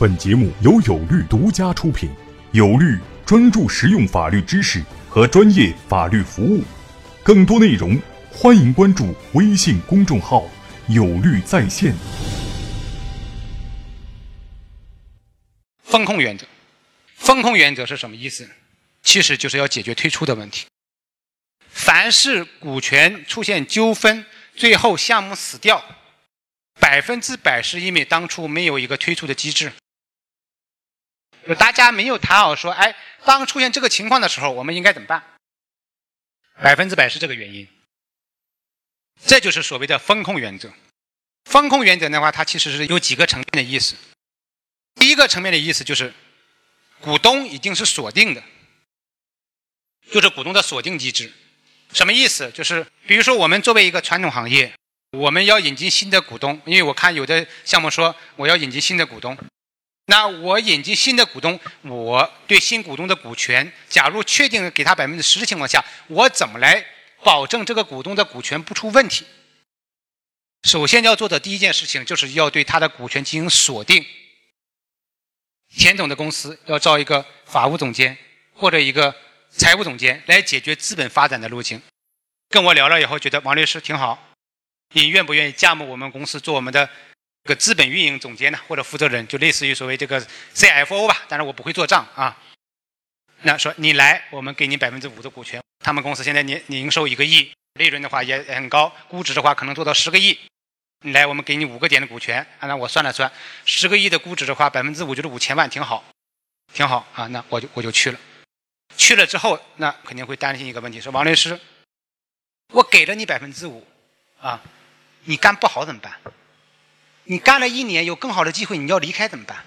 本节目由有律独家出品，有律专注实用法律知识和专业法律服务。更多内容，欢迎关注微信公众号“有律在线”。风控原则，风控原则是什么意思？其实就是要解决退出的问题。凡是股权出现纠纷，最后项目死掉，百分之百是因为当初没有一个退出的机制。就大家没有谈好说，哎，当出现这个情况的时候，我们应该怎么办？百分之百是这个原因。这就是所谓的风控原则。风控原则的话，它其实是有几个层面的意思。第一个层面的意思就是，股东已经是锁定的，就是股东的锁定机制。什么意思？就是比如说，我们作为一个传统行业，我们要引进新的股东，因为我看有的项目说我要引进新的股东。那我引进新的股东，我对新股东的股权，假如确定给他百分之十的情况下，我怎么来保证这个股东的股权不出问题？首先要做的第一件事情，就是要对他的股权进行锁定。田总的公司要招一个法务总监或者一个财务总监来解决资本发展的路径。跟我聊了以后，觉得王律师挺好，你愿不愿意加盟我们公司做我们的？个资本运营总监呢，或者负责人，就类似于所谓这个 CFO 吧。但是我不会做账啊。那说你来，我们给你百分之五的股权。他们公司现在年年营收一个亿，利润的话也很高，估值的话可能做到十个亿。你来，我们给你五个点的股权。啊，那我算了算，十个亿的估值的话，百分之五就是五千万，挺好，挺好啊。那我就我就去了。去了之后，那肯定会担心一个问题，说王律师，我给了你百分之五，啊，你干不好怎么办？你干了一年，有更好的机会，你要离开怎么办？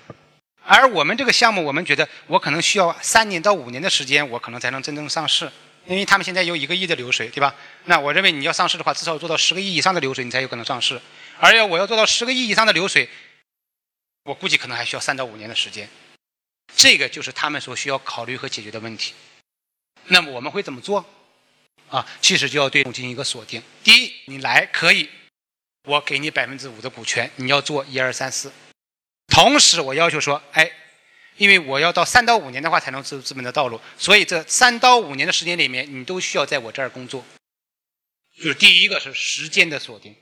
而我们这个项目，我们觉得我可能需要三年到五年的时间，我可能才能真正上市，因为他们现在有一个亿的流水，对吧？那我认为你要上市的话，至少做到十个亿以上的流水，你才有可能上市。而要我要做到十个亿以上的流水，我估计可能还需要三到五年的时间。这个就是他们所需要考虑和解决的问题。那么我们会怎么做？啊，其实就要对进行一个锁定。第一，你来可以。我给你百分之五的股权，你要做一二三四。同时，我要求说，哎，因为我要到三到五年的话才能走资本的道路，所以这三到五年的时间里面，你都需要在我这儿工作。就是第一个是时间的锁定。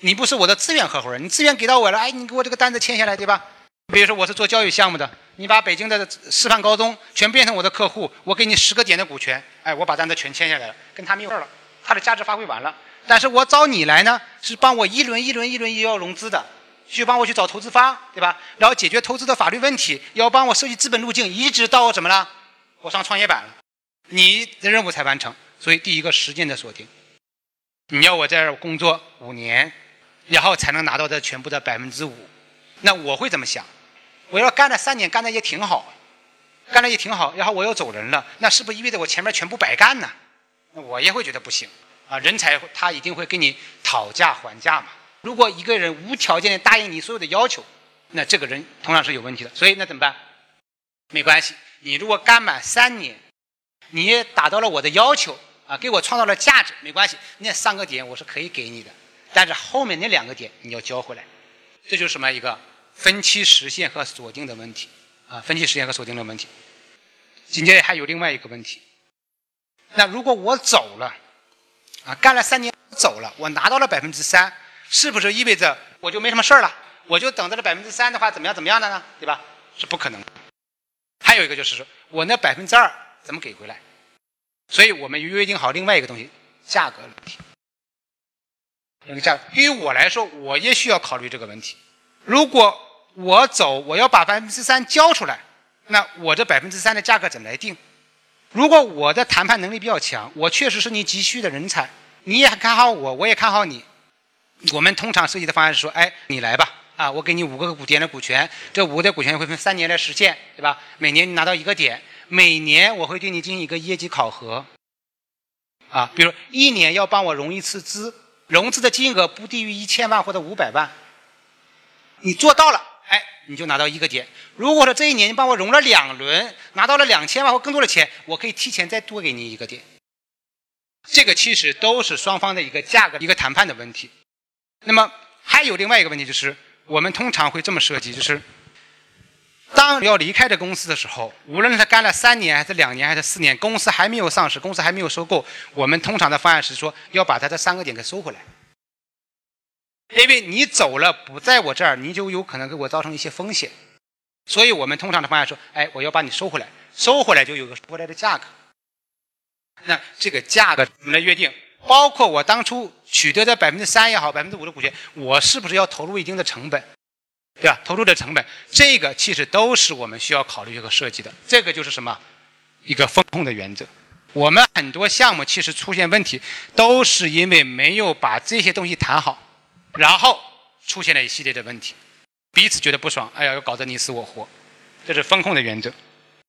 你不是我的资源合伙人，你资源给到我了，哎，你给我这个单子签下来，对吧？比如说我是做教育项目的，你把北京的师范高中全变成我的客户，我给你十个点的股权，哎，我把单子全签下来了，跟他没有事了，他的价值发挥完了。但是我找你来呢，是帮我一轮一轮一轮又要融资的，去帮我去找投资方，对吧？然后解决投资的法律问题，要帮我设计资本路径，一直到怎么了？我上创业板了，你的任务才完成。所以第一个时间的锁定，你要我在这工作五年，然后才能拿到这全部的百分之五。那我会怎么想？我要干了三年，干的也挺好，干的也挺好，然后我要走人了，那是不是意味着我前面全部白干呢？我也会觉得不行。啊，人才他一定会跟你讨价还价嘛。如果一个人无条件的答应你所有的要求，那这个人同样是有问题的。所以那怎么办？没关系，你如果干满三年，你也达到了我的要求啊，给我创造了价值，没关系，那三个点我是可以给你的。但是后面那两个点你要交回来，这就是什么一个分期实现和锁定的问题啊，分期实现和锁定的问题。紧接着还有另外一个问题，那如果我走了？啊，干了三年走了，我拿到了百分之三，是不是意味着我就没什么事儿了？我就等着这百分之三的话，怎么样怎么样的呢？对吧？是不可能。还有一个就是说，我那百分之二怎么给回来？所以我们约定好另外一个东西，价格问题。那个价格，对于我来说，我也需要考虑这个问题。如果我走，我要把百分之三交出来，那我这百分之三的价格怎么来定？如果我的谈判能力比较强，我确实是你急需的人才，你也看好我，我也看好你。我们通常设计的方案是说，哎，你来吧，啊，我给你五个股点的股权，这五个点股权会分三年来实现，对吧？每年你拿到一个点，每年我会对你进行一个业绩考核，啊，比如一年要帮我融一次资，融资的金额不低于一千万或者五百万，你做到了。哎你就拿到一个点。如果说这一年你帮我融了两轮，拿到了两千万或更多的钱，我可以提前再多给你一个点。这个其实都是双方的一个价格、一个谈判的问题。那么还有另外一个问题就是，我们通常会这么设计，就是当要离开这公司的时候，无论是他干了三年还是两年还是四年，公司还没有上市，公司还没有收购，我们通常的方案是说要把他这三个点给收回来。因为你走了不在我这儿，你就有可能给我造成一些风险，所以我们通常的方案说，哎，我要把你收回来，收回来就有个收回来的价格。那这个价格我们来约定，包括我当初取得的百分之三也好，百分之五的股权，我是不是要投入一定的成本，对吧？投入的成本，这个其实都是我们需要考虑和设计的。这个就是什么？一个风控的原则。我们很多项目其实出现问题，都是因为没有把这些东西谈好。然后出现了一系列的问题，彼此觉得不爽，哎呀，要搞得你死我活，这是风控的原则。